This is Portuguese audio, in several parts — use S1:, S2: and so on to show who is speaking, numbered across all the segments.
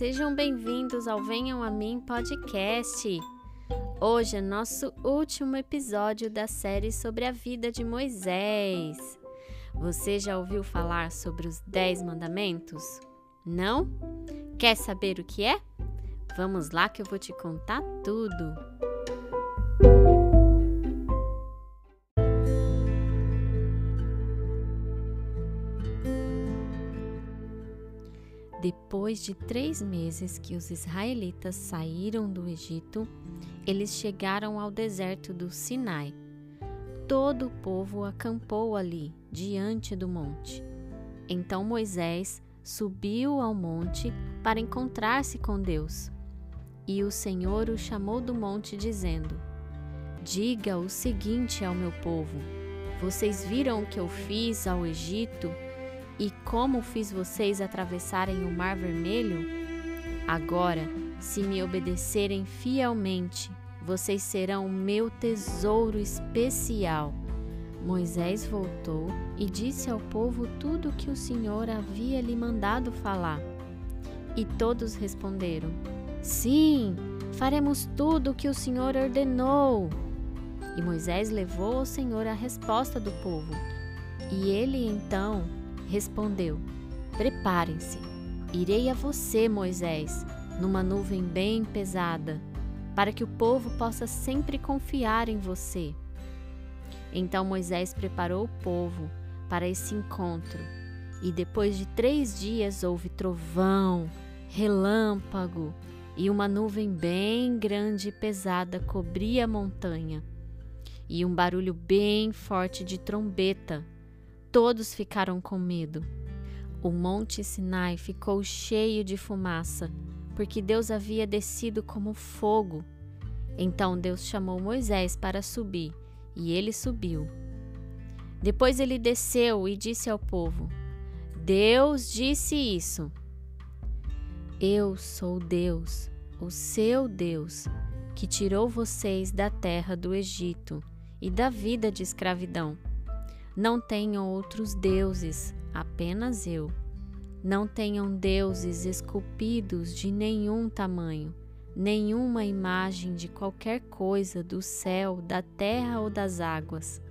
S1: sejam bem-vindos ao Venham a Mim podcast. Hoje é nosso último episódio da série sobre a vida de Moisés. Você já ouviu falar sobre os Dez Mandamentos? Não? Quer saber o que é? Vamos lá que eu vou te contar tudo. Depois de três meses que os israelitas saíram do Egito, eles chegaram ao deserto do Sinai. Todo o povo acampou ali, diante do monte. Então Moisés subiu ao monte para encontrar-se com Deus. E o Senhor o chamou do monte, dizendo: Diga o seguinte ao meu povo: Vocês viram o que eu fiz ao Egito? E como fiz vocês atravessarem o Mar Vermelho? Agora, se me obedecerem fielmente, vocês serão meu tesouro especial. Moisés voltou e disse ao povo tudo o que o Senhor havia lhe mandado falar. E todos responderam: Sim, faremos tudo o que o Senhor ordenou. E Moisés levou ao Senhor a resposta do povo. E ele então respondeu: Preparem-se, irei a você, Moisés, numa nuvem bem pesada, para que o povo possa sempre confiar em você. Então Moisés preparou o povo para esse encontro, e depois de três dias houve trovão, relâmpago, e uma nuvem bem grande e pesada cobria a montanha, e um barulho bem forte de trombeta Todos ficaram com medo. O monte Sinai ficou cheio de fumaça, porque Deus havia descido como fogo. Então Deus chamou Moisés para subir, e ele subiu. Depois ele desceu e disse ao povo: Deus disse isso. Eu sou Deus, o seu Deus, que tirou vocês da terra do Egito e da vida de escravidão. Não tenham outros deuses, apenas eu. Não tenham deuses esculpidos de nenhum tamanho, nenhuma imagem de qualquer coisa do céu, da terra ou das águas.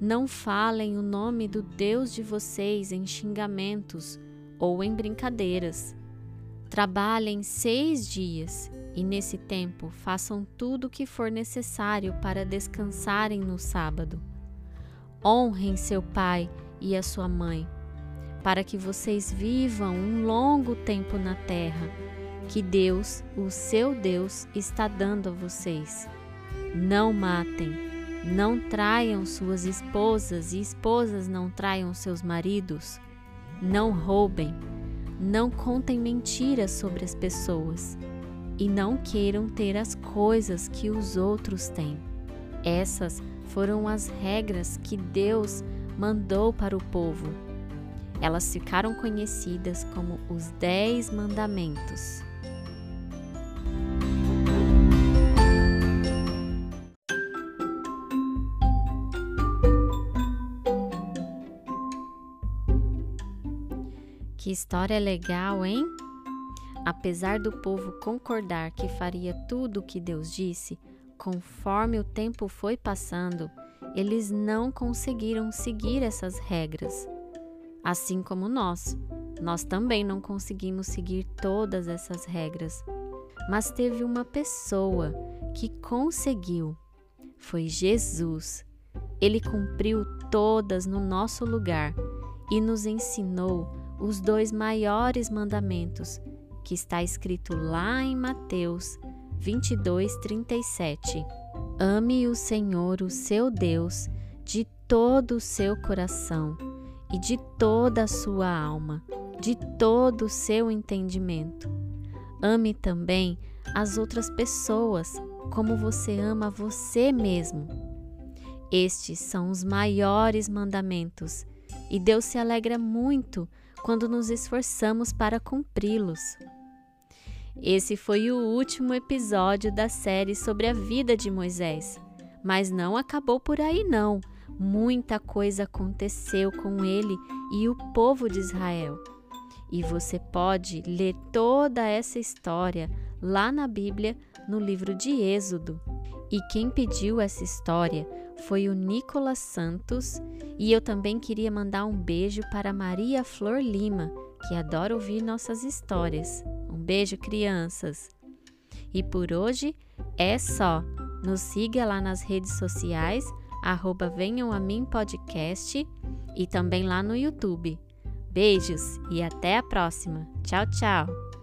S1: Não falem o nome do Deus de vocês em xingamentos ou em brincadeiras. Trabalhem seis dias e, nesse tempo, façam tudo o que for necessário para descansarem no sábado. Honrem seu pai e a sua mãe, para que vocês vivam um longo tempo na terra que Deus, o seu Deus, está dando a vocês. Não matem, não traiam suas esposas e esposas não traiam seus maridos. Não roubem, não contem mentiras sobre as pessoas e não queiram ter as coisas que os outros têm. Essas foram as regras que Deus mandou para o povo. Elas ficaram conhecidas como os Dez Mandamentos. Que história legal, hein? Apesar do povo concordar que faria tudo o que Deus disse, Conforme o tempo foi passando, eles não conseguiram seguir essas regras. Assim como nós, nós também não conseguimos seguir todas essas regras. Mas teve uma pessoa que conseguiu. Foi Jesus. Ele cumpriu todas no nosso lugar e nos ensinou os dois maiores mandamentos, que está escrito lá em Mateus 22, 37. Ame o Senhor, o seu Deus, de todo o seu coração e de toda a sua alma, de todo o seu entendimento. Ame também as outras pessoas como você ama você mesmo. Estes são os maiores mandamentos e Deus se alegra muito quando nos esforçamos para cumpri-los. Esse foi o último episódio da série sobre a vida de Moisés. Mas não acabou por aí, não. Muita coisa aconteceu com ele e o povo de Israel. E você pode ler toda essa história lá na Bíblia, no livro de Êxodo. E quem pediu essa história foi o Nicolas Santos, e eu também queria mandar um beijo para Maria Flor Lima, que adora ouvir nossas histórias. Um beijo, crianças! E por hoje é só. Nos siga lá nas redes sociais, arroba Venham a Mim Podcast e também lá no YouTube. Beijos e até a próxima. Tchau, tchau!